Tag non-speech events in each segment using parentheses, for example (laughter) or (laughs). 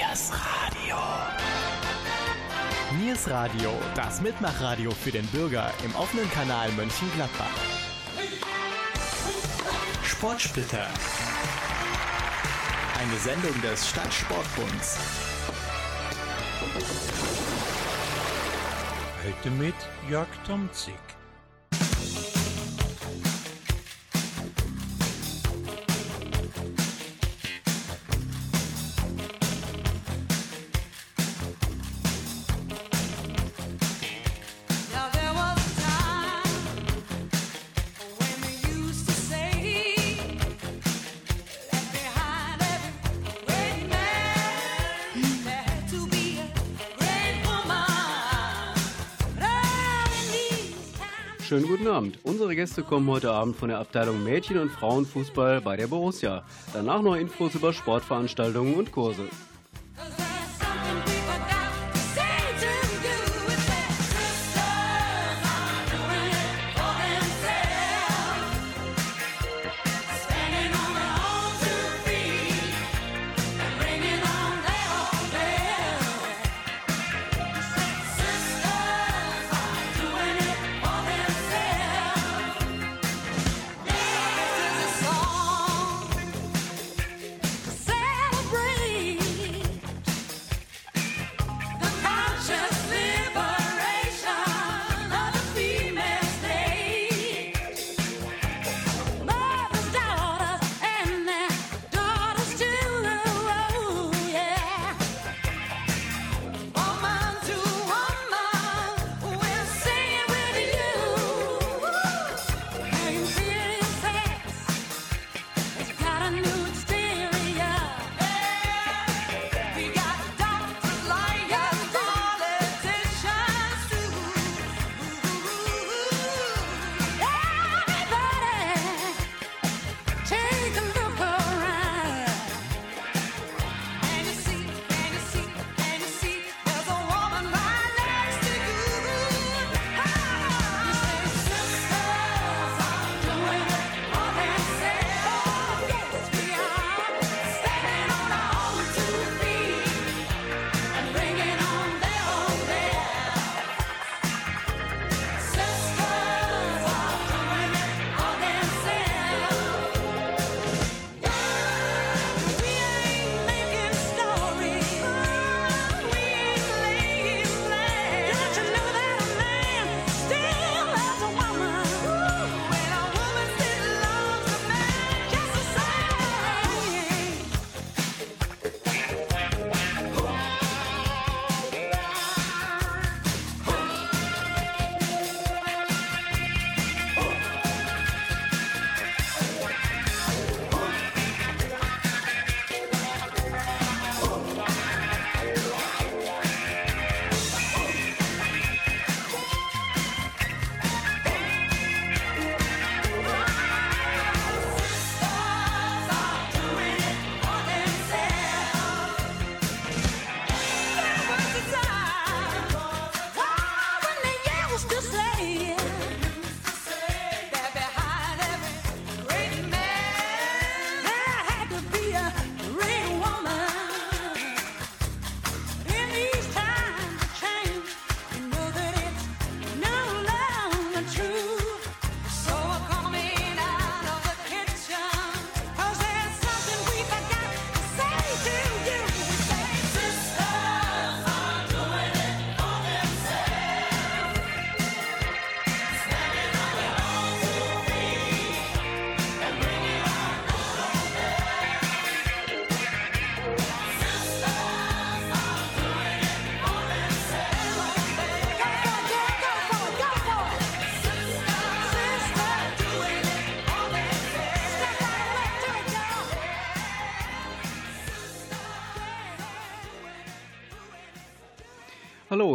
Niers Radio. Niers Radio, das Mitmachradio für den Bürger im offenen Kanal Mönchengladbach. Sportsplitter. Eine Sendung des Stadtsportbunds. Heute mit Jörg Tomzig. Schönen guten Abend. Unsere Gäste kommen heute Abend von der Abteilung Mädchen- und Frauenfußball bei der Borussia. Danach noch Infos über Sportveranstaltungen und Kurse.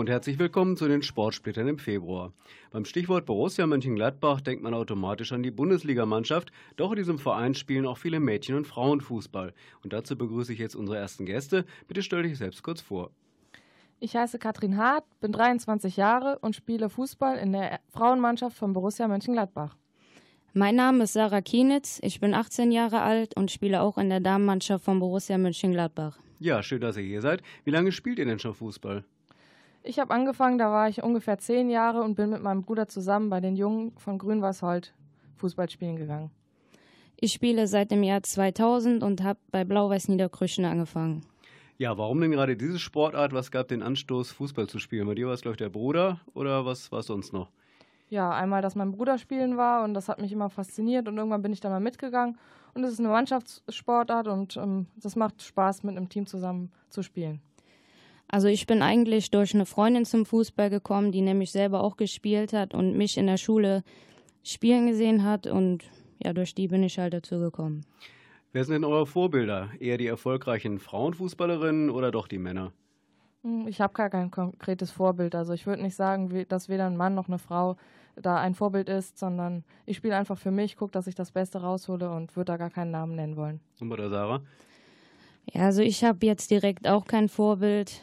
Und herzlich willkommen zu den Sportsplittern im Februar. Beim Stichwort Borussia Mönchengladbach denkt man automatisch an die Bundesligamannschaft, doch in diesem Verein spielen auch viele Mädchen- und Frauenfußball. Und dazu begrüße ich jetzt unsere ersten Gäste. Bitte stell dich selbst kurz vor. Ich heiße Katrin Hart, bin 23 Jahre und spiele Fußball in der Frauenmannschaft von Borussia Mönchengladbach. Mein Name ist Sarah Kienitz, ich bin 18 Jahre alt und spiele auch in der Damenmannschaft von Borussia Mönchengladbach. Ja, schön, dass ihr hier seid. Wie lange spielt ihr denn schon Fußball? Ich habe angefangen, da war ich ungefähr zehn Jahre und bin mit meinem Bruder zusammen bei den Jungen von Grünwashold Fußball spielen gegangen. Ich spiele seit dem Jahr 2000 und habe bei Blau-Weiß Niederkrüchen angefangen. Ja, warum denn gerade diese Sportart? Was gab den Anstoß, Fußball zu spielen? Bei dir war es, glaube ich, der Bruder oder was war es sonst noch? Ja, einmal, dass mein Bruder spielen war und das hat mich immer fasziniert und irgendwann bin ich da mal mitgegangen. Und es ist eine Mannschaftssportart und ähm, das macht Spaß, mit einem Team zusammen zu spielen. Also ich bin eigentlich durch eine Freundin zum Fußball gekommen, die nämlich selber auch gespielt hat und mich in der Schule spielen gesehen hat und ja, durch die bin ich halt dazu gekommen. Wer sind denn eure Vorbilder? Eher die erfolgreichen Frauenfußballerinnen oder doch die Männer? Hm, Ich habe gar kein konkretes Vorbild. Also ich würde nicht sagen, dass weder ein Mann noch eine Frau da ein Vorbild ist, sondern ich spiele einfach für mich, gucke, dass ich das Beste raushole und würde da gar keinen Namen nennen wollen. Und bei der Sarah? Ja, also ich habe jetzt direkt auch kein Vorbild,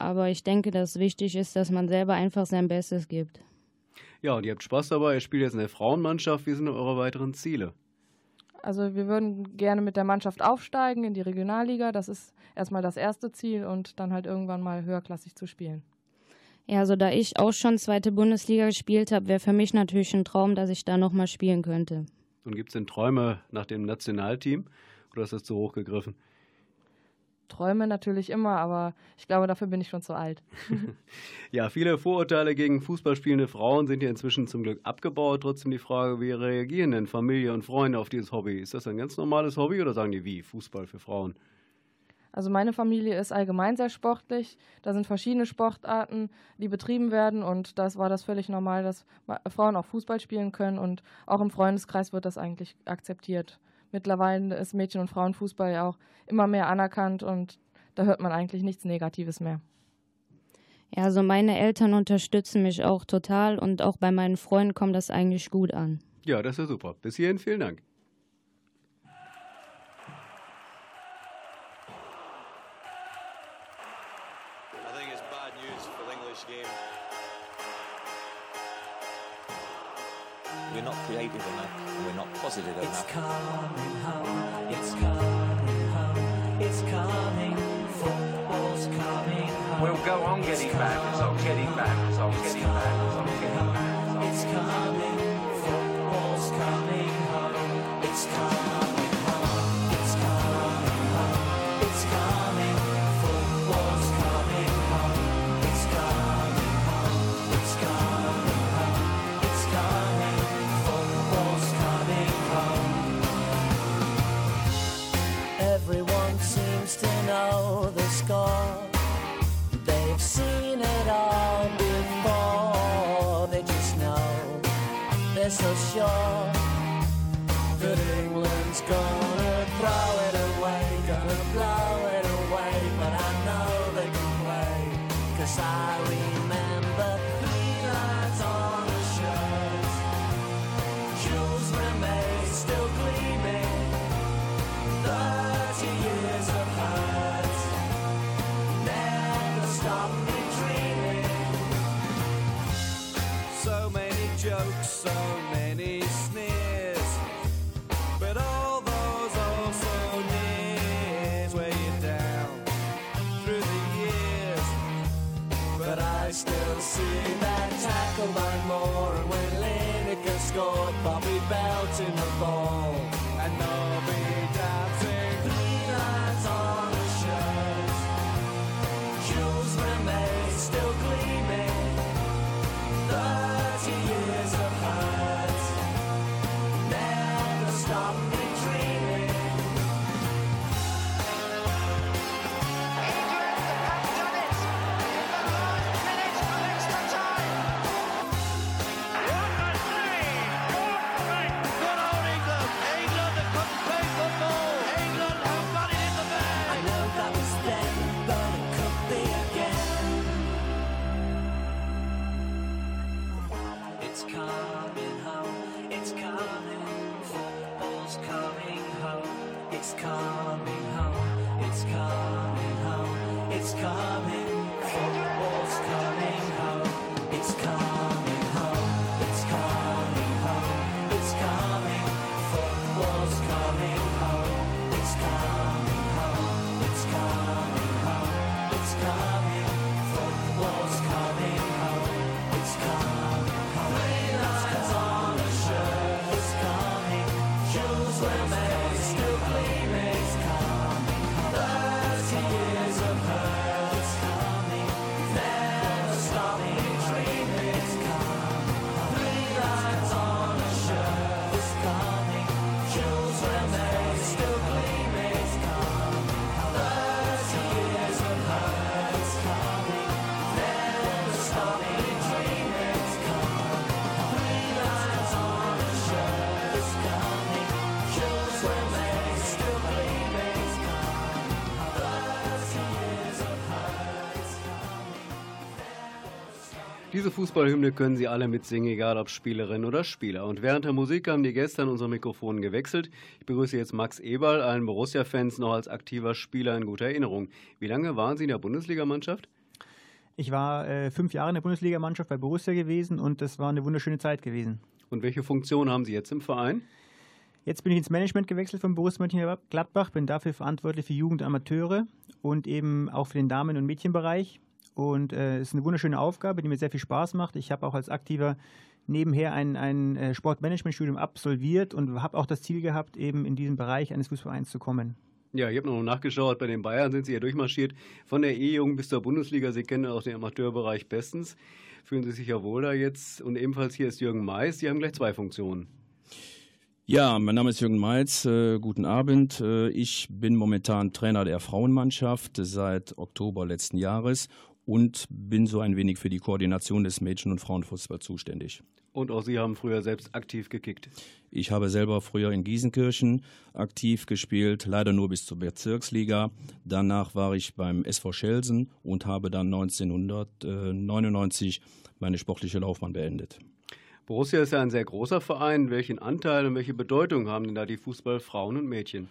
aber ich denke, dass wichtig ist, dass man selber einfach sein Bestes gibt. Ja, und ihr habt Spaß dabei. Ihr spielt jetzt in der Frauenmannschaft. Wie sind eure weiteren Ziele? Also wir würden gerne mit der Mannschaft aufsteigen in die Regionalliga. Das ist erstmal das erste Ziel und dann halt irgendwann mal höherklassig zu spielen. Ja, also da ich auch schon zweite Bundesliga gespielt habe, wäre für mich natürlich ein Traum, dass ich da nochmal spielen könnte. Und gibt es denn Träume nach dem Nationalteam? Oder ist das zu hoch gegriffen? Träume natürlich immer, aber ich glaube, dafür bin ich schon zu alt. (laughs) Ja, viele Vorurteile gegen Fußballspielende Frauen sind ja inzwischen zum Glück abgebaut. Trotzdem die Frage, wie reagieren denn Familie und Freunde auf dieses Hobby? Ist das ein ganz normales Hobby oder sagen die wie? Fußball für Frauen? Also meine Familie ist allgemein sehr sportlich. Da sind verschiedene Sportarten, die betrieben werden und das war das völlig normal, dass Frauen auch Fußball spielen können und auch im Freundeskreis wird das eigentlich akzeptiert. Mittlerweile ist Mädchen- und Frauenfußball ja auch immer mehr anerkannt und da hört man eigentlich nichts Negatives mehr. Ja, also meine Eltern unterstützen mich auch total und auch bei meinen Freunden kommt das eigentlich gut an. Ja, das ist ja super. Bis hierhin vielen Dank. And we're not positive It's enough. coming home, it's coming home, it's coming, football's coming home. We'll go on getting back, I'll getting back, I'll getting back, I'll getting back. It's coming, shore that England's gone. cord, but we belt in the ball. Coming Diese Fußballhymne können Sie alle mitsingen, egal ob Spielerin oder Spieler. Und während der Musik haben die Gäste an unserem Mikrofon gewechselt. Ich begrüße jetzt Max Eberl, allen Borussia-Fans noch als aktiver Spieler in guter Erinnerung. Wie lange waren Sie in der Bundesligamannschaft? Ich war äh, fünf Jahre in der Bundesligamannschaft bei Borussia gewesen und das war eine wunderschöne Zeit gewesen. Und welche Funktion haben Sie jetzt im Verein? Jetzt bin ich ins Management gewechselt von Borussia Mönchengladbach, bin dafür verantwortlich für Jugend und Amateure und eben auch für den Damen- und Mädchenbereich. Und es äh, ist eine wunderschöne Aufgabe, die mir sehr viel Spaß macht. Ich habe auch als aktiver nebenher ein, ein äh, Sportmanagementstudium absolviert und habe auch das Ziel gehabt, eben in diesen Bereich eines Fußballvereins zu kommen. Ja, ich habe noch nachgeschaut, bei den Bayern sind Sie ja durchmarschiert. Von der E-Jugend bis zur Bundesliga. Sie kennen auch den Amateurbereich bestens. Fühlen Sie sich ja wohl da jetzt. Und ebenfalls hier ist Jürgen Mais. Sie haben gleich zwei Funktionen. Ja, mein Name ist Jürgen Meitz. Äh, guten Abend. Äh, ich bin momentan Trainer der Frauenmannschaft seit Oktober letzten Jahres und bin so ein wenig für die Koordination des Mädchen- und Frauenfußball zuständig. Und auch Sie haben früher selbst aktiv gekickt? Ich habe selber früher in Giesenkirchen aktiv gespielt, leider nur bis zur Bezirksliga. Danach war ich beim SV Schelsen und habe dann 1999 meine sportliche Laufbahn beendet. Borussia ist ja ein sehr großer Verein. Welchen Anteil und welche Bedeutung haben denn da die Fußballfrauen und Mädchen?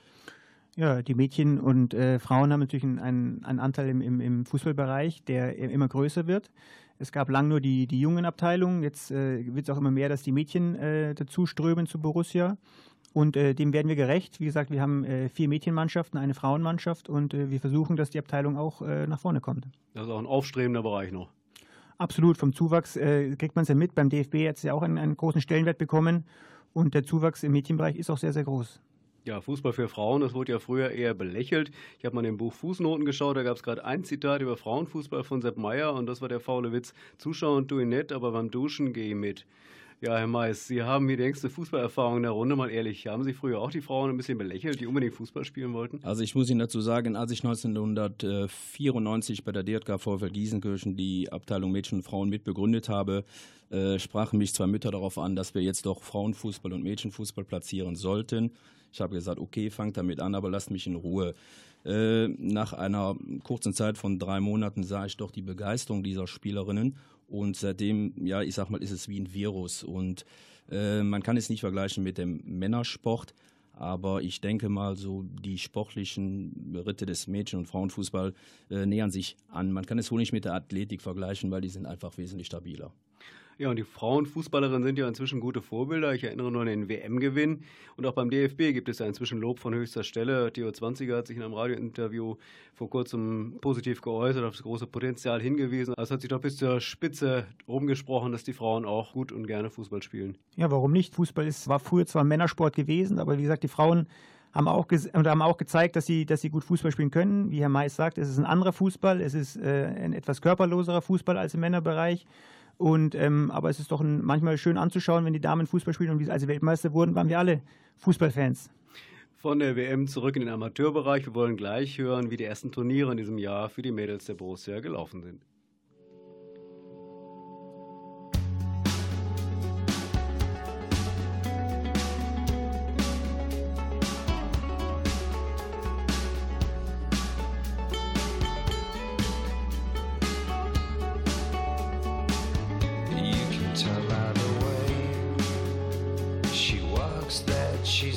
Ja, die Mädchen und äh, Frauen haben natürlich einen, einen Anteil im, im, im, Fußballbereich, der immer größer wird. Es gab lang nur die, die jungen Abteilungen, jetzt äh, wird es auch immer mehr, dass die Mädchen äh, dazu strömen zu Borussia. Und äh, dem werden wir gerecht. Wie gesagt, wir haben äh, vier Mädchenmannschaften, eine Frauenmannschaft und äh, wir versuchen, dass die Abteilung auch nach vorne kommt. Das ist auch ein aufstrebender Bereich noch. Absolut, vom Zuwachs kriegt man es ja mit. Beim DFB hat es ja auch einen, einen großen Stellenwert bekommen und der Zuwachs im Mädchenbereich ist auch sehr, sehr groß. Ja, Fußball für Frauen, das wurde ja früher eher belächelt. Ich habe mal in dem Buch Fußnoten geschaut, da gab es gerade ein Zitat über Frauenfußball von Sepp Meyer und das war der faule Witz. Zuschauen tue ich nett, aber beim Duschen ich mit. Ja, Herr Mais, Sie haben hier die längste Fußballerfahrung in der Runde, mal ehrlich. Haben Sie früher auch die Frauen ein bisschen belächelt, die unbedingt Fußball spielen wollten? Also ich muss Ihnen dazu sagen, als ich 1994 bei der DJK VfL Giesenkirchen die Abteilung Mädchen und Frauen mitbegründet habe, äh, sprachen mich zwei Mütter darauf an, dass wir jetzt doch Frauenfußball und Mädchenfußball platzieren sollten. Ich habe gesagt, okay, fangt damit an, aber lasst mich in Ruhe. Äh, nach einer kurzen Zeit von drei Monaten sah ich doch die Begeisterung dieser Spielerinnen und seitdem, ja, ich sag mal, ist es wie ein Virus und äh, man kann es nicht vergleichen mit dem Männersport, aber ich denke mal, so die sportlichen Ritte des Mädchen- und Frauenfußball äh, nähern sich an. Man kann es wohl nicht mit der Athletik vergleichen, weil die sind einfach wesentlich stabiler. Ja, und die Frauenfußballerinnen sind ja inzwischen gute Vorbilder. Ich erinnere nur an den WM-Gewinn. Und auch beim DFB gibt es ja inzwischen Lob von höchster Stelle. Theo Zwanziger hat sich in einem Radiointerview vor kurzem positiv geäußert, auf das große Potenzial hingewiesen. Also hat sich doch bis zur Spitze rumgesprochen, dass die Frauen auch gut und gerne Fußball spielen. Ja, warum nicht? Fußball ist, war früher zwar Männersport gewesen, aber wie gesagt, die Frauen haben auch, haben auch gezeigt, dass sie, dass sie gut Fußball spielen können. Wie Herr Mais sagt, es ist ein anderer Fußball, es ist äh, ein etwas körperloserer Fußball als im Männerbereich. Und, ähm, aber es ist doch ein, manchmal schön anzuschauen, wenn die Damen Fußball spielen. Und wie sie als Weltmeister wurden, waren wir alle Fußballfans. Von der WM zurück in den Amateurbereich. Wir wollen gleich hören, wie die ersten Turniere in diesem Jahr für die Mädels der Borussia gelaufen sind.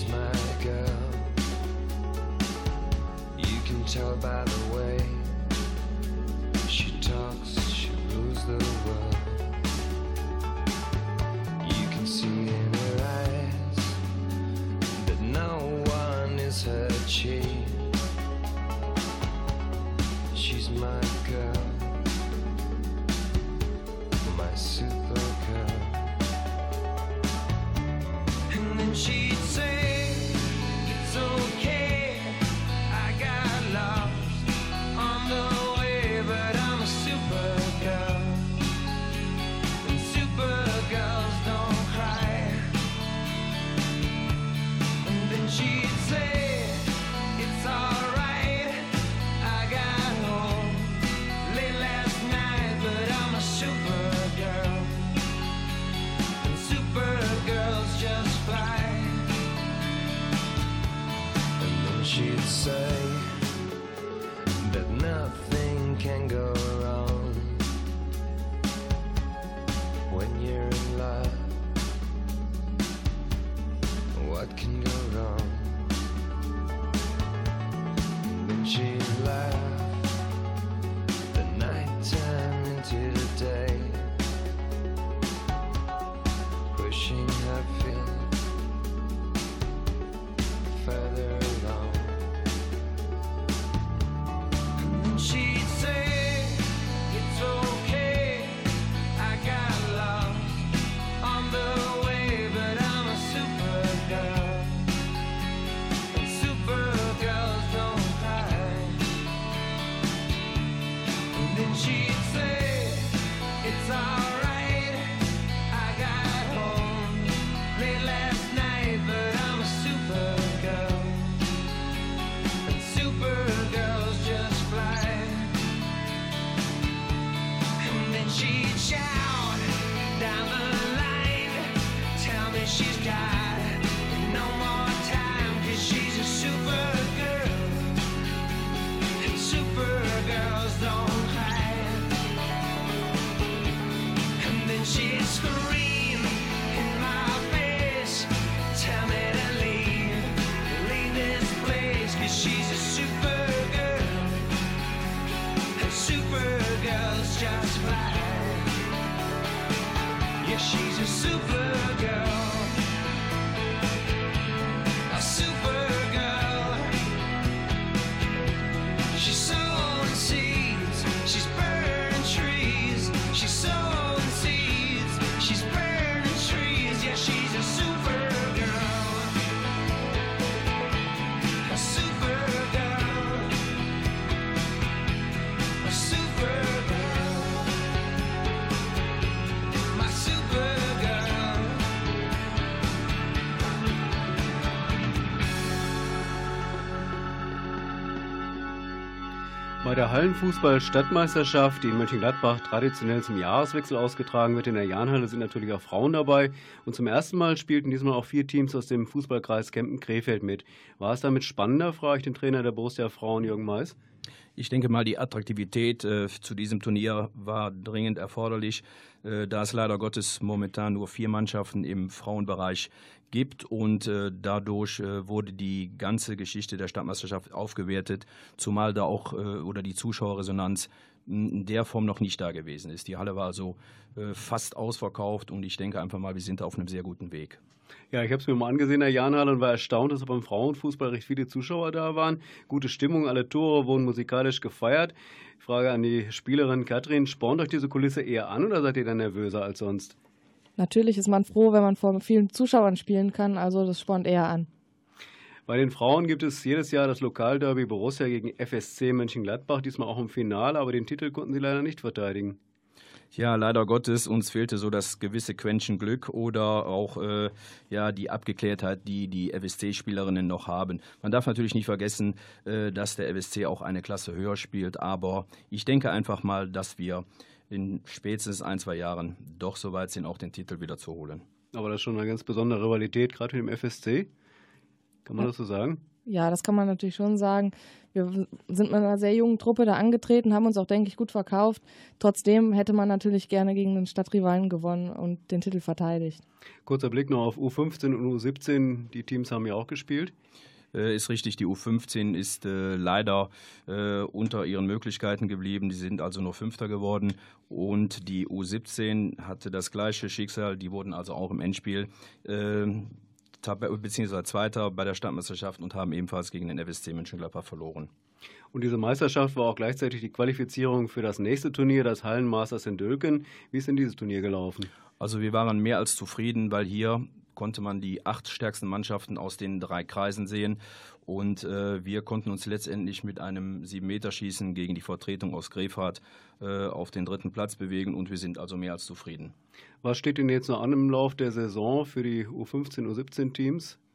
My girl. You can tell by the Bei der Hallenfußball-Stadtmeisterschaft, die in Mönchengladbach traditionell zum Jahreswechsel ausgetragen wird, in der Jahnhalle sind natürlich auch Frauen dabei. Und zum ersten Mal spielten diesmal auch vier Teams aus dem Fußballkreis Kempen-Krefeld mit. War es damit spannender, frage ich den Trainer der Borussia Frauen, Jürgen Mais? Ich denke mal, die Attraktivität äh, zu diesem Turnier war dringend erforderlich, äh, da es leider Gottes momentan nur vier Mannschaften im Frauenbereich gibt und äh, dadurch äh, wurde die ganze Geschichte der Stadtmeisterschaft aufgewertet, zumal da auch äh, oder die Zuschauerresonanz in der Form noch nicht da gewesen ist. Die Halle war also äh, fast ausverkauft und ich denke einfach mal, wir sind auf einem sehr guten Weg. Ja, ich habe es mir mal angesehen, der Jahnhalle, und war erstaunt, dass beim Frauenfußball recht viele Zuschauer da waren. Gute Stimmung, alle Tore wurden musikalisch gefeiert. Frage an die Spielerin Katrin, spornt euch diese Kulisse eher an oder seid ihr dann nervöser als sonst? Natürlich ist man froh, wenn man vor vielen Zuschauern spielen kann, also das spornt eher an. Bei den Frauen gibt es jedes Jahr das Lokalderby Borussia gegen FSC Mönchengladbach, diesmal auch im Finale, aber den Titel konnten sie leider nicht verteidigen. Ja, leider Gottes, uns fehlte so das gewisse Quäntchen Glück oder auch äh, ja, die Abgeklärtheit, die die FSC-Spielerinnen noch haben. Man darf natürlich nicht vergessen, äh, dass der FSC auch eine Klasse höher spielt, aber ich denke einfach mal, dass wir in spätestens ein, zwei Jahren doch so weit sind, auch den Titel wieder zu holen. Aber das ist schon eine ganz besondere Rivalität, gerade mit dem FSC. Kann man Ja. das so sagen? Ja, das kann man natürlich schon sagen. Wir sind mit einer sehr jungen Truppe da angetreten, haben uns auch, denke ich, gut verkauft. Trotzdem hätte man natürlich gerne gegen den Stadtrivalen gewonnen und den Titel verteidigt. Kurzer Blick noch auf U15 und U17. Die Teams haben ja auch gespielt. Äh, ist richtig, die U15 ist äh, leider äh, unter ihren Möglichkeiten geblieben. Die sind also nur Fünfter geworden. Und die U17 hatte das gleiche Schicksal. Die wurden also auch im Endspiel äh, Tab- beziehungsweise Zweiter bei der Stadtmeisterschaft und haben ebenfalls gegen den FSC Mönchengladbach verloren. Und diese Meisterschaft war auch gleichzeitig die Qualifizierung für das nächste Turnier, das Hallenmasters in Dülken. Wie ist denn dieses Turnier gelaufen? Also wir waren mehr als zufrieden, weil hier konnte man die acht stärksten Mannschaften aus den drei Kreisen sehen. Und äh, wir konnten uns letztendlich mit einem 7-Meter-Schießen gegen die Vertretung aus Grefrath äh, auf den dritten Platz bewegen und wir sind also mehr als zufrieden. Was steht denn jetzt noch an im Lauf der Saison für die U15, U17 Teams? Äh,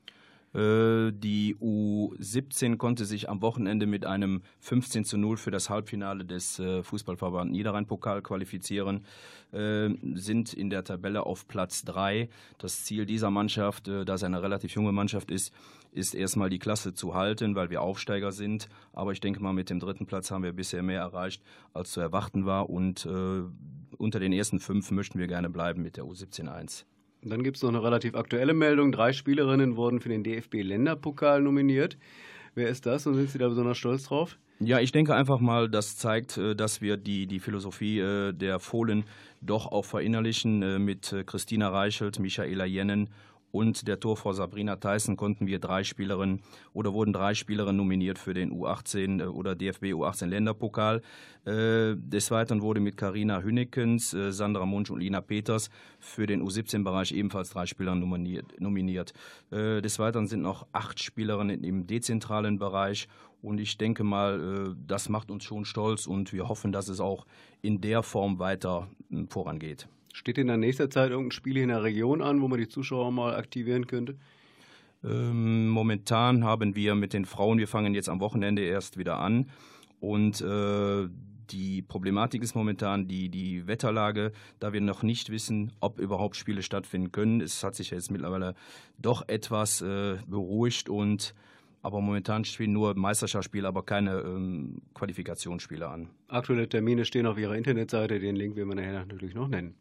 Die U17 konnte sich am Wochenende mit einem 15 zu 0 für das Halbfinale des äh, Fußballverband Niederrhein-Pokal qualifizieren, äh, sind in der Tabelle auf Platz 3. Das Ziel dieser Mannschaft, äh, da es eine relativ junge Mannschaft ist, ist erstmal die Klasse zu halten, weil wir Aufsteiger sind. Aber ich denke mal, mit dem dritten Platz haben wir bisher mehr erreicht, als zu erwarten war. Und äh, unter den ersten fünf möchten wir gerne bleiben mit der U17 1. Dann gibt es noch eine relativ aktuelle Meldung. Drei Spielerinnen wurden für den DFB-Länderpokal nominiert. Wer ist das und sind Sie da besonders stolz drauf? Ja, ich denke einfach mal, das zeigt, äh, dass wir die, die Philosophie äh, der Fohlen doch auch verinnerlichen. Äh, Mit Christina Reichelt, Michaela Jennen und der Torfrau Sabrina Theissen konnten wir drei Spielerinnen oder wurden drei Spielerinnen nominiert für den U18 äh, oder DFB U18 Länderpokal. Äh, Des Weiteren wurde mit Karina Hünnekens, äh, Sandra Munsch und Lina Peters für den U17-Bereich ebenfalls drei Spieler nominiert. Des Weiteren sind noch acht Spielerinnen im dezentralen Bereich Und ich denke mal, das macht uns schon stolz und wir hoffen, dass es auch in der Form weiter vorangeht. Steht in der nächsten Zeit irgendein Spiel in der Region an, wo man die Zuschauer mal aktivieren könnte? Ähm, momentan haben wir mit den Frauen, wir fangen jetzt am Wochenende erst wieder an und äh, die Problematik ist momentan die, die Wetterlage, da wir noch nicht wissen, ob überhaupt Spiele stattfinden können. Es hat sich jetzt mittlerweile doch etwas äh, beruhigt und aber momentan spielen nur Meisterschaftsspiele, aber keine ähm, Qualifikationsspiele an. Aktuelle Termine stehen auf Ihrer Internetseite, den Link werden wir nachher natürlich noch nennen.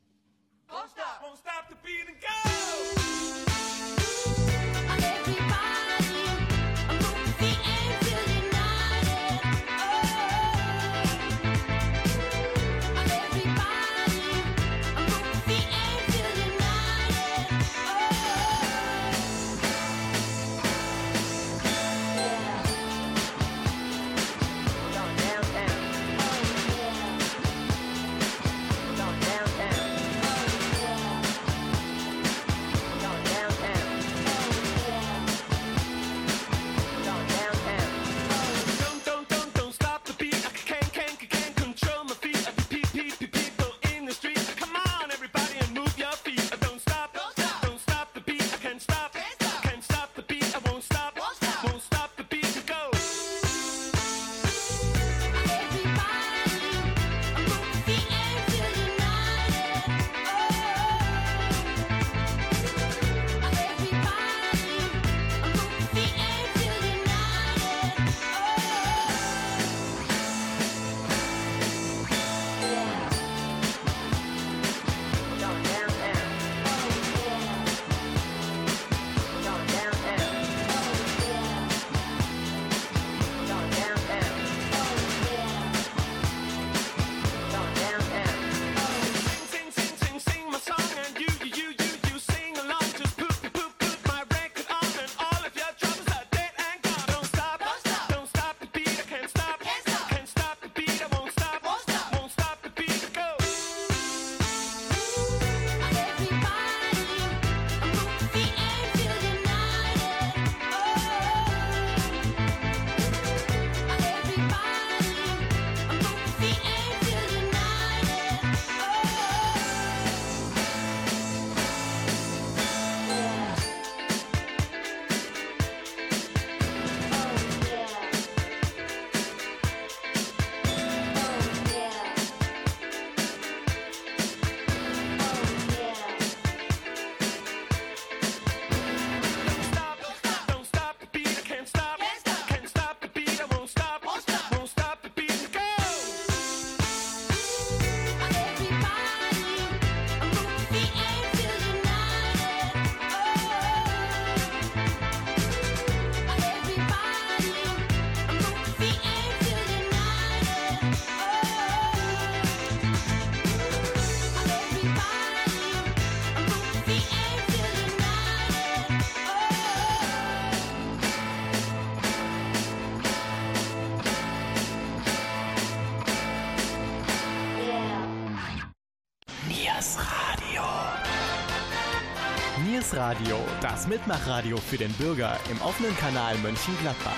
Radio, das Mitmachradio für den Bürger im offenen Kanal Mönchengladbach.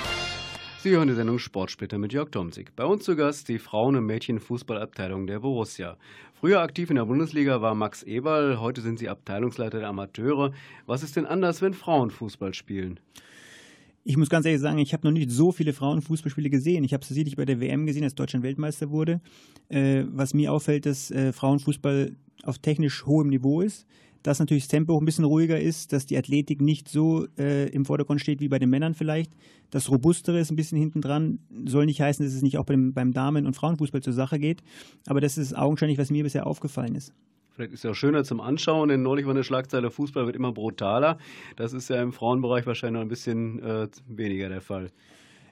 Sie hören die Sendung Sportsplitter mit Jörg Tomzig. Bei uns zu Gast die Frauen- und Mädchenfußballabteilung der Borussia. Früher aktiv in der Bundesliga war Max Eberl, heute sind Sie Abteilungsleiter der Amateure. Was ist denn anders, wenn Frauen Fußball spielen? Ich muss ganz ehrlich sagen, ich habe noch nicht so viele Frauenfußballspiele gesehen. Ich habe es sicherlich bei der WM gesehen, als Deutschland Weltmeister wurde. Äh, was mir auffällt, dass äh, Frauenfußball auf technisch hohem Niveau ist, dass natürlich das Tempo ein bisschen ruhiger ist, dass die Athletik nicht so äh, im Vordergrund steht wie bei den Männern vielleicht. Das Robustere ist ein bisschen hinten dran. Soll nicht heißen, dass es nicht auch beim, beim Damen- und Frauenfußball zur Sache geht. Aber das ist augenscheinlich, was mir bisher aufgefallen ist. Vielleicht ist es auch schöner zum Anschauen, denn neulich war eine Schlagzeile, Fußball wird immer brutaler. Das ist ja im Frauenbereich wahrscheinlich noch ein bisschen äh, weniger der Fall.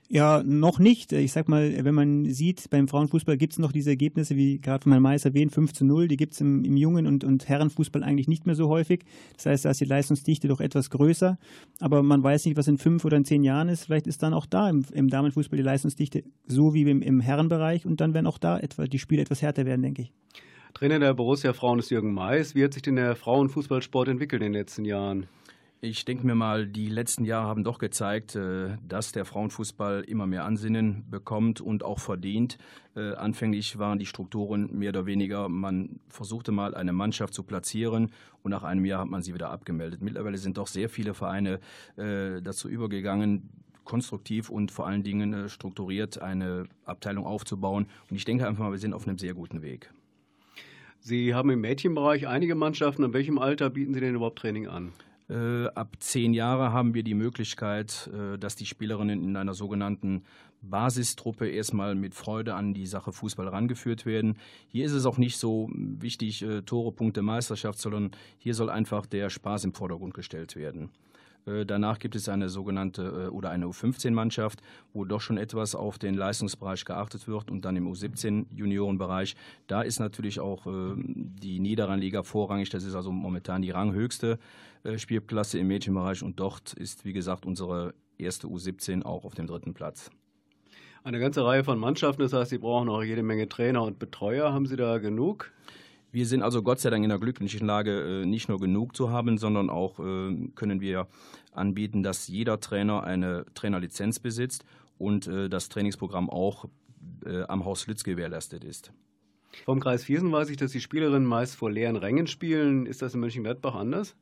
Ja, noch nicht. Ich sag mal, wenn man sieht, beim Frauenfußball gibt es noch diese Ergebnisse, wie gerade von meinem Meister erwähnt, 5 zu 0, die gibt es im, im Jungen- und, und Herrenfußball eigentlich nicht mehr so häufig. Das heißt, da ist die Leistungsdichte doch etwas größer. Aber man weiß nicht, was in fünf oder in zehn Jahren ist. Vielleicht ist dann auch da im, im Damenfußball die Leistungsdichte so wie im, im Herrenbereich und dann werden auch da etwa die Spiele etwas härter werden, denke ich. Trainer der Borussia Frauen ist Jürgen Mais. Wie hat sich denn der Frauenfußballsport entwickelt in den letzten Jahren? Ich denke mir mal, die letzten Jahre haben doch gezeigt, äh, dass der Frauenfußball immer mehr Ansinnen bekommt und auch verdient. Äh, Anfänglich waren die Strukturen mehr oder weniger, man versuchte mal eine Mannschaft zu platzieren und nach einem Jahr hat man sie wieder abgemeldet. Mittlerweile sind doch sehr viele Vereine äh, dazu übergegangen, konstruktiv und vor allen Dingen strukturiert eine Abteilung aufzubauen. Und ich denke einfach mal, wir sind auf einem sehr guten Weg. Sie haben im Mädchenbereich einige Mannschaften. In welchem Alter bieten Sie denn überhaupt Training an? Äh, ab zehn Jahre haben wir die Möglichkeit, äh, dass die Spielerinnen in einer sogenannten Basistruppe erstmal mit Freude an die Sache Fußball rangeführt werden. Hier ist es auch nicht so wichtig, äh, Tore, Punkte, Meisterschaft, sondern hier soll einfach der Spaß im Vordergrund gestellt werden. Danach gibt es eine sogenannte oder eine U15-Mannschaft, wo doch schon etwas auf den Leistungsbereich geachtet wird und dann im U17-Juniorenbereich. Da ist natürlich auch äh, die Niederrhein-Liga vorrangig. Das ist also momentan die ranghöchste Spielklasse im Mädchenbereich und dort ist, wie gesagt, unsere erste U17 auch auf dem dritten Platz. Eine ganze Reihe von Mannschaften, das heißt, Sie brauchen auch jede Menge Trainer und Betreuer. Haben Sie da genug? Wir sind also Gott sei Dank in der glücklichen Lage, äh, nicht nur genug zu haben, sondern auch äh, können wir anbieten, dass jeder Trainer eine Trainerlizenz besitzt und äh, das Trainingsprogramm auch äh, am Haus Lütz gewährleistet ist. Vom Kreis Viersen weiß ich, dass die Spielerinnen meist vor leeren Rängen spielen. Ist das in Mönchengladbach anders?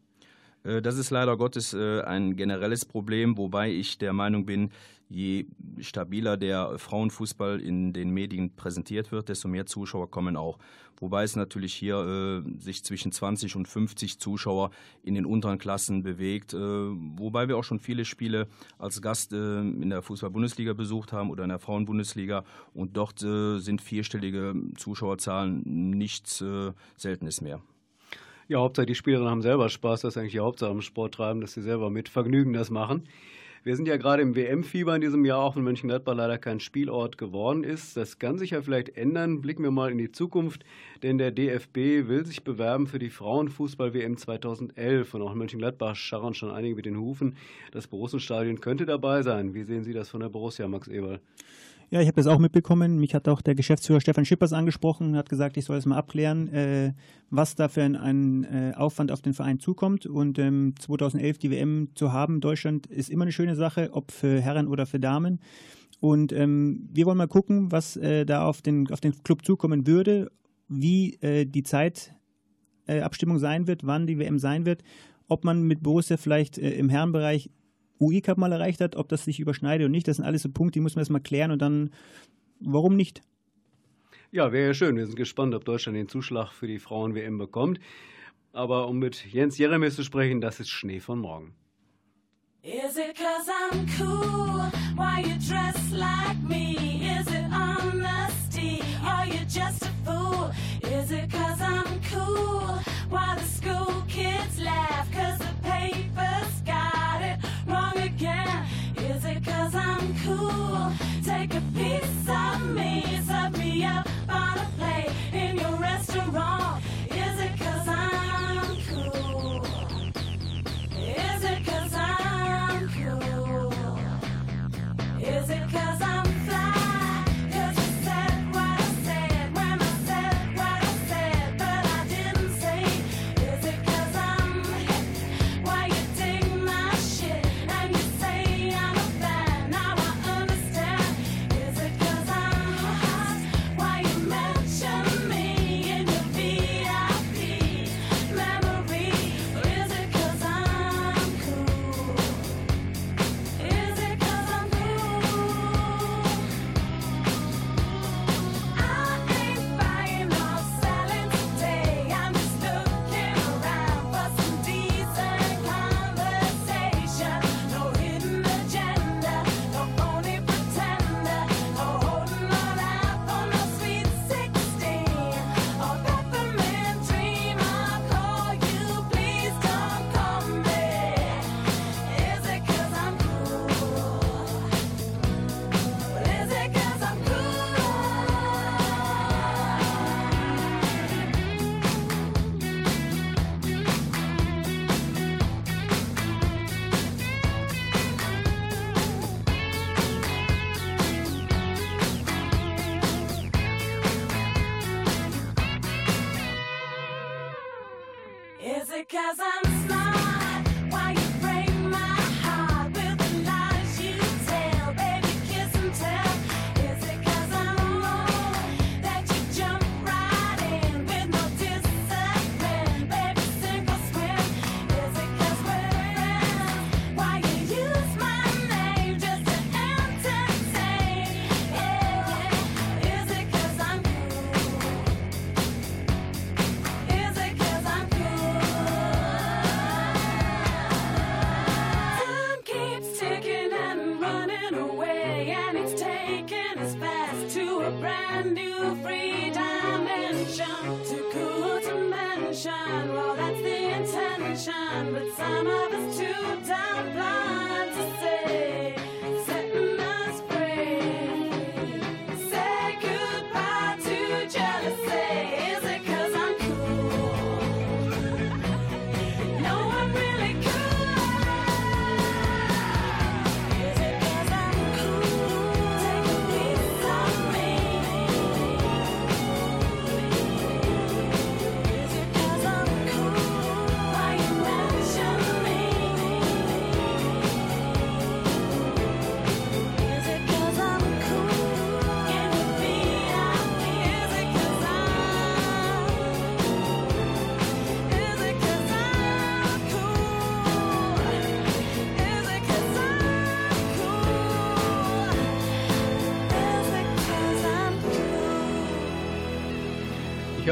Äh, Das ist leider Gottes äh, ein generelles Problem, wobei ich der Meinung bin, je stabiler der Frauenfußball in den Medien präsentiert wird, desto mehr Zuschauer kommen auch. Wobei es natürlich hier äh, sich zwischen 20 und 50 Zuschauer in den unteren Klassen bewegt, wobei wir auch schon viele Spiele als Gast in der Fußball-Bundesliga besucht haben oder in der Frauen-Bundesliga und dort sind vierstellige Zuschauerzahlen nichts Seltenes mehr. Ja, Hauptsache die Spielerinnen haben selber Spaß. Das ist eigentlich die Hauptsache am Sport treiben, dass sie selber mit Vergnügen das machen. Wir sind ja gerade im WM-Fieber in diesem Jahr, auch wenn Mönchengladbach leider kein Spielort geworden ist. Das kann sich ja vielleicht ändern. Blicken wir mal in die Zukunft, denn der DFB will sich bewerben für die Frauenfußball-WM 2011. Und auch in Mönchengladbach scharren schon einige mit den Hufen. Das Borussenstadion könnte dabei sein. Wie sehen Sie das von der Borussia, Max Eberl? Ja, ich habe das auch mitbekommen. Mich hat auch der Geschäftsführer Stefan Schippers angesprochen und hat gesagt, ich soll es mal abklären, äh, was da für ein, ein äh, Aufwand auf den Verein zukommt. Und ähm, 2011 die WM zu haben Deutschland ist immer eine schöne Sache, ob für Herren oder für Damen. Und ähm, wir wollen mal gucken, was äh, da auf den, auf den Club zukommen würde, wie äh, die Zeitabstimmung äh, sein wird, wann die WM sein wird, ob man mit Borussia vielleicht äh, im Herrenbereich UI-Cup mal erreicht hat, ob das sich überschneidet oder nicht. Das sind alles so Punkte, die muss man erstmal klären und dann, warum nicht? Ja, wäre ja schön. Wir sind gespannt, ob Deutschland den Zuschlag für die Frauen-WM bekommt. Aber um mit Jens Jeremies zu sprechen, das ist Schnee von morgen. Is it cause I'm cool? Why you dress like me? Is it honesty? Are you just a fool? Is it cause I'm cool? Why the school kids laugh? Cause the papers I'm cool? Take a piece of me, serve me up on a plate in your restaurant.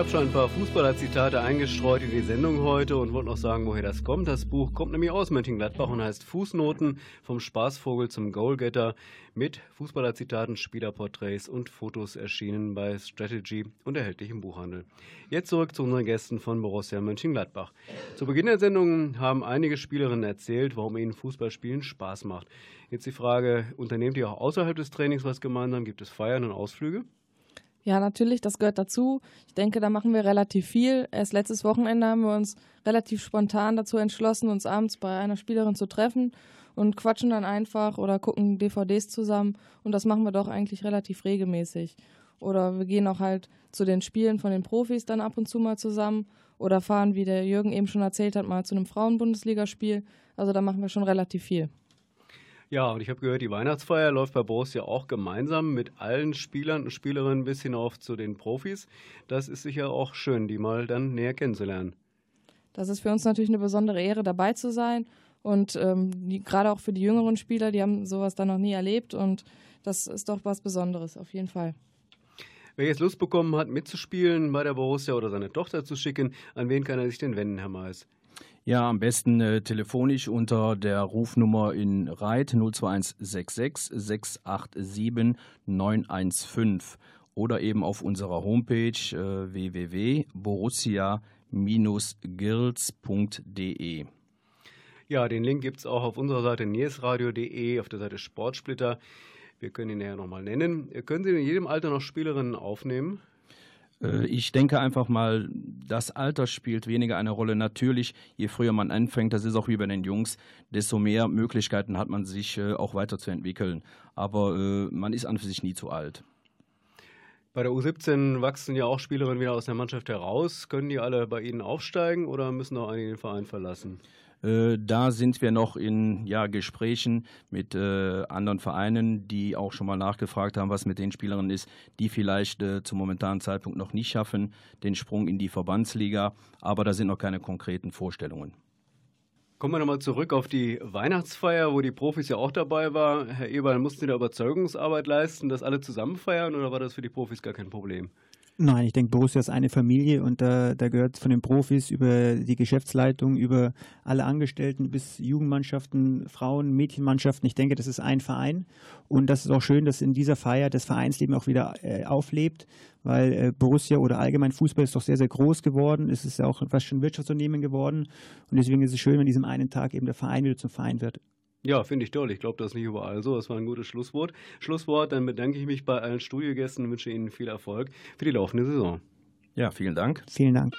Habe schon ein paar Fußballerzitate eingestreut in die Sendung heute und wollte noch sagen, woher das kommt. Das Buch kommt nämlich aus Mönchengladbach und heißt Fußnoten vom Spaßvogel zum Goalgetter mit Fußballerzitaten, Spielerporträts und Fotos erschienen bei Strategy und erhältlich im Buchhandel. Jetzt zurück zu unseren Gästen von Borussia Mönchengladbach. Zu Beginn der Sendung haben einige Spielerinnen erzählt, warum ihnen Fußballspielen Spaß macht. Jetzt die Frage, unternehmt ihr auch außerhalb des Trainings was gemeinsam? Gibt es Feiern und Ausflüge? Ja, natürlich, das gehört dazu. Ich denke, da machen wir relativ viel. Erst letztes Wochenende haben wir uns relativ spontan dazu entschlossen, uns abends bei einer Spielerin zu treffen und quatschen dann einfach oder gucken DVDs zusammen. Und das machen wir doch eigentlich relativ regelmäßig. Oder wir gehen auch halt zu den Spielen von den Profis dann ab und zu mal zusammen oder fahren, wie der Jürgen eben schon erzählt hat, mal zu einem Frauenbundesligaspiel. Also da machen wir schon relativ viel. Ja, und ich habe gehört, die Weihnachtsfeier läuft bei Borussia auch gemeinsam mit allen Spielern und Spielerinnen bis hinauf zu den Profis. Das ist sicher auch schön, die mal dann näher kennenzulernen. Das ist für uns natürlich eine besondere Ehre, dabei zu sein. Und ähm, die, gerade auch für die jüngeren Spieler, die haben sowas dann noch nie erlebt. Und das ist doch was Besonderes, auf jeden Fall. Wer jetzt Lust bekommen hat, mitzuspielen bei der Borussia oder seine Tochter zu schicken, an wen kann er sich denn wenden, Herr Mais? Ja, am besten äh, telefonisch unter der Rufnummer in Reit 02166 687 915 oder eben auf unserer Homepage äh, www.borussia-girls.de. Ja, den Link gibt es auch auf unserer Seite niesradio.de, auf der Seite Sportsplitter. Wir können ihn näher nochmal nennen. Können Sie in jedem Alter noch Spielerinnen aufnehmen? Äh, Ich denke einfach mal, das Alter spielt weniger eine Rolle. Natürlich, je früher man anfängt, das ist auch wie bei den Jungs, desto mehr Möglichkeiten hat man sich äh, auch weiterzuentwickeln. Aber äh, man ist an für sich nie zu alt. Bei der U17 wachsen ja auch Spielerinnen wieder aus der Mannschaft heraus. Können die alle bei Ihnen aufsteigen oder müssen auch einige den Verein verlassen? Äh, Da sind wir noch in ja, Gesprächen mit äh, anderen Vereinen, die auch schon mal nachgefragt haben, was mit den Spielerinnen ist, die vielleicht äh, zum momentanen Zeitpunkt noch nicht schaffen, den Sprung in die Verbandsliga. Aber da sind noch keine konkreten Vorstellungen. Kommen wir nochmal zurück auf die Weihnachtsfeier, wo die Profis ja auch dabei waren. Herr Eberl, mussten Sie da Überzeugungsarbeit leisten, dass alle zusammen feiern oder war das für die Profis gar kein Problem? Nein, ich denke, Borussia ist eine Familie und da, da gehört von den Profis über die Geschäftsleitung, über alle Angestellten bis Jugendmannschaften, Frauen, Mädchenmannschaften. Ich denke, das ist ein Verein und das ist auch schön, dass in dieser Feier das Vereinsleben auch wieder äh, auflebt, weil äh, Borussia oder allgemein Fußball ist doch sehr, sehr groß geworden. Es ist ja auch fast schon Wirtschaftsunternehmen geworden und deswegen ist es schön, wenn diesem einen Tag eben der Verein wieder zum Verein wird. Ja, finde ich toll. Ich glaube, das ist nicht überall so. Das war ein gutes Schlusswort. Schlusswort, dann bedanke ich mich bei allen Studiogästen und wünsche Ihnen viel Erfolg für die laufende Saison. Ja, vielen Dank. Vielen Dank.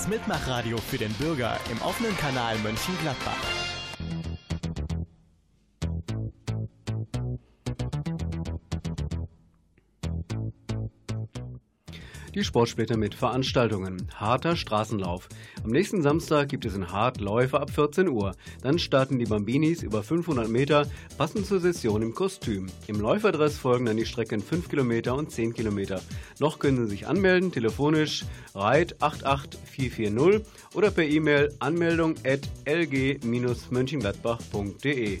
Das Mitmachradio für den Bürger im offenen Kanal München-Gladbach. Die Sportsplitter mit Veranstaltungen. Harter Straßenlauf. Am nächsten Samstag gibt es in Hart Läufe ab 14 Uhr. Dann starten die Bambinis über 500 Meter, passend zur Session im Kostüm. Im Läuferdress folgen dann die Strecken 5 Kilometer und 10 Kilometer. Noch können Sie sich anmelden, telefonisch reit 88440 oder per E-Mail anmeldung at lg-mönchengladbach.de.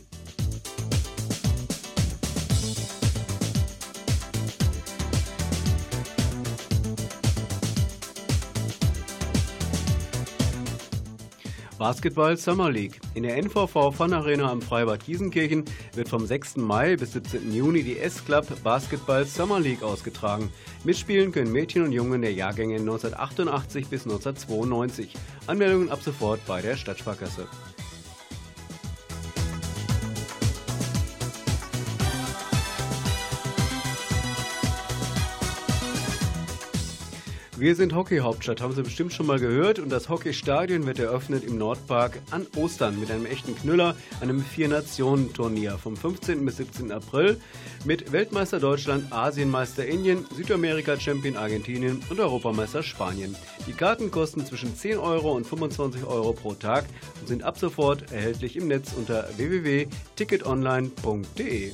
Basketball Summer League. In der NVV Fun Arena am Freibad Giesenkirchen wird vom 6. Mai bis 17. Juni die S-Club Basketball Summer League ausgetragen. Mitspielen können Mädchen und Jungen der Jahrgänge 1988 bis 1992. Anmeldungen ab sofort bei der Stadtsparkasse. Wir sind Hockey-Hauptstadt, haben Sie bestimmt schon mal gehört. Und das Hockeystadion wird eröffnet im Nordpark an Ostern mit einem echten Knüller, einem Vier-Nationen-Turnier vom 15. bis 17. April mit Weltmeister Deutschland, Asienmeister Indien, Südamerika-Champion Argentinien und Europameister Spanien. Die Karten kosten zwischen 10 Euro und 25 Euro pro Tag und sind ab sofort erhältlich im Netz unter www.ticketonline.de.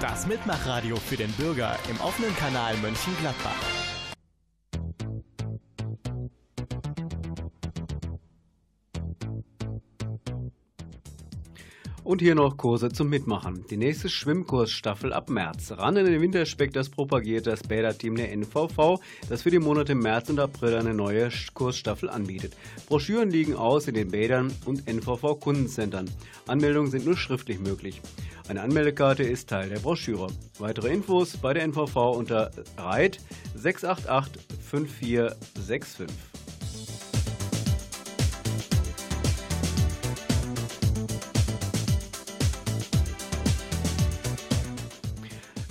das Mitmachradio für den Bürger im offenen Kanal Mönchengladbach. Und hier noch Kurse zum Mitmachen. Die nächste Schwimmkursstaffel ab März. Ran in den Winterspeck, das propagiert das Bäderteam der NVV, das für die Monate März und April eine neue Kursstaffel anbietet. Broschüren liegen aus in den Bädern und NVV-Kundencentern. Anmeldungen sind nur schriftlich möglich. Eine Anmeldekarte ist Teil der Broschüre. Weitere Infos bei der NVV unter REIT 688 5465.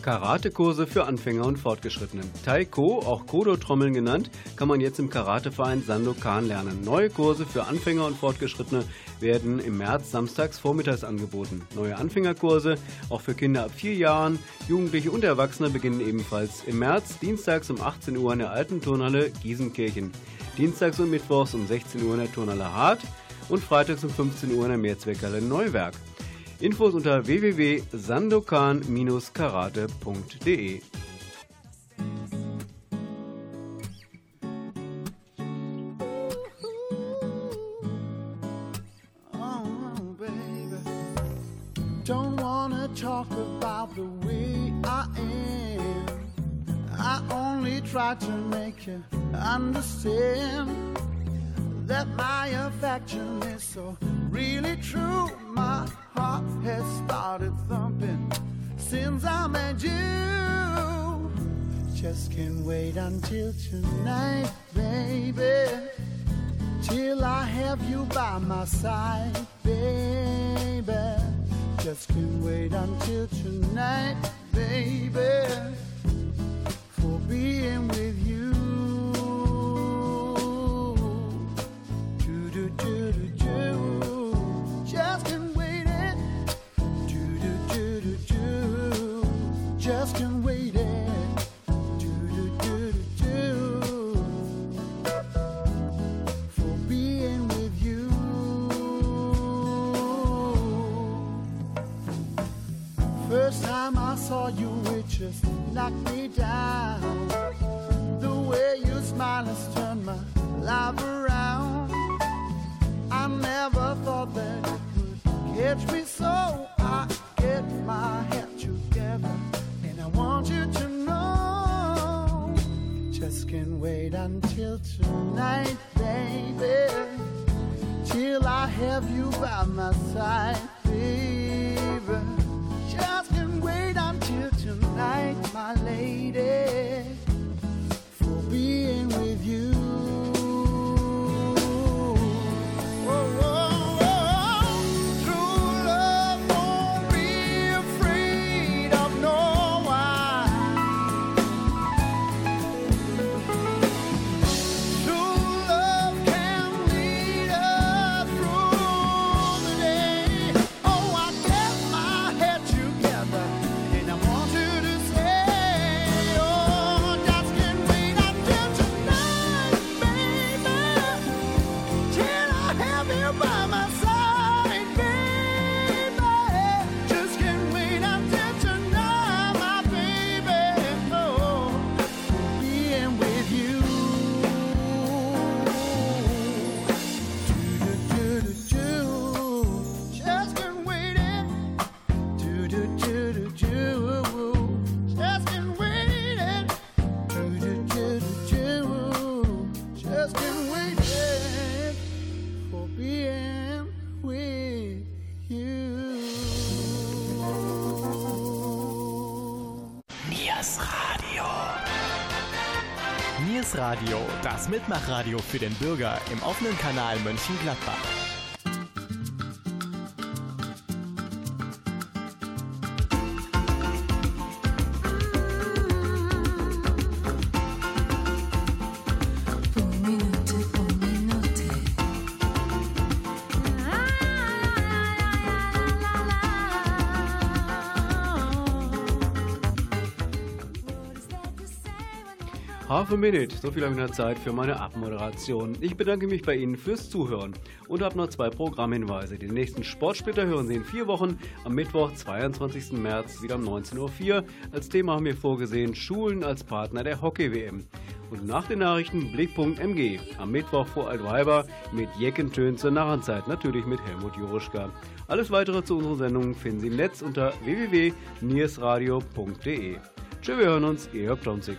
Karatekurse für Anfänger und Fortgeschrittene. Taiko, auch Kodo-Trommeln genannt, kann man jetzt im Karateverein Sandokan lernen. Neue Kurse für Anfänger und Fortgeschrittene werden im März samstags vormittags angeboten. Neue Anfängerkurse, auch für Kinder ab vier Jahren, Jugendliche und Erwachsene, beginnen ebenfalls im März, dienstags um 18 Uhr in der alten Turnhalle Giesenkirchen, dienstags und mittwochs um 16 Uhr in der Turnhalle Hart und freitags um 15 Uhr in der Mehrzweckhalle Neuwerk. Infos unter www.sandokan-karate.de. Oh, talk about the way I am. I only try to make you understand that my affection is so really true. My heart has started thumping since I met you. Just can't wait until tonight, baby. Till I have you by my side, baby. Just can't wait until tonight, baby. For being with you. Saw you, it just knocked me down. The way you smile has turned my life around. I never thought that it would catch me so. I get my head together, and I want you to know. Just can't wait until tonight, baby. Till I have you by my side, das Mitmachradio für den Bürger im offenen Kanal Mönchengladbach. Half a Minute, so viel habe ich noch Zeit für meine Abmoderation. Ich bedanke mich bei Ihnen fürs Zuhören und habe noch zwei Programmhinweise. Den nächsten Sportsplitter hören Sie in vier Wochen am Mittwoch, 22. März, wieder um 19.04 Uhr. Als Thema haben wir vorgesehen Schulen als Partner der Hockey-WM. Und nach den Nachrichten Blickpunkt MG am Mittwoch vor Altweiber mit Jeckentönen zur Narrenzeit, natürlich mit Helmut Jurischka. Alles weitere zu unseren Sendungen finden Sie im Netz unter www.niersradio.de. Tschö, wir hören uns, Ihr Plonzig.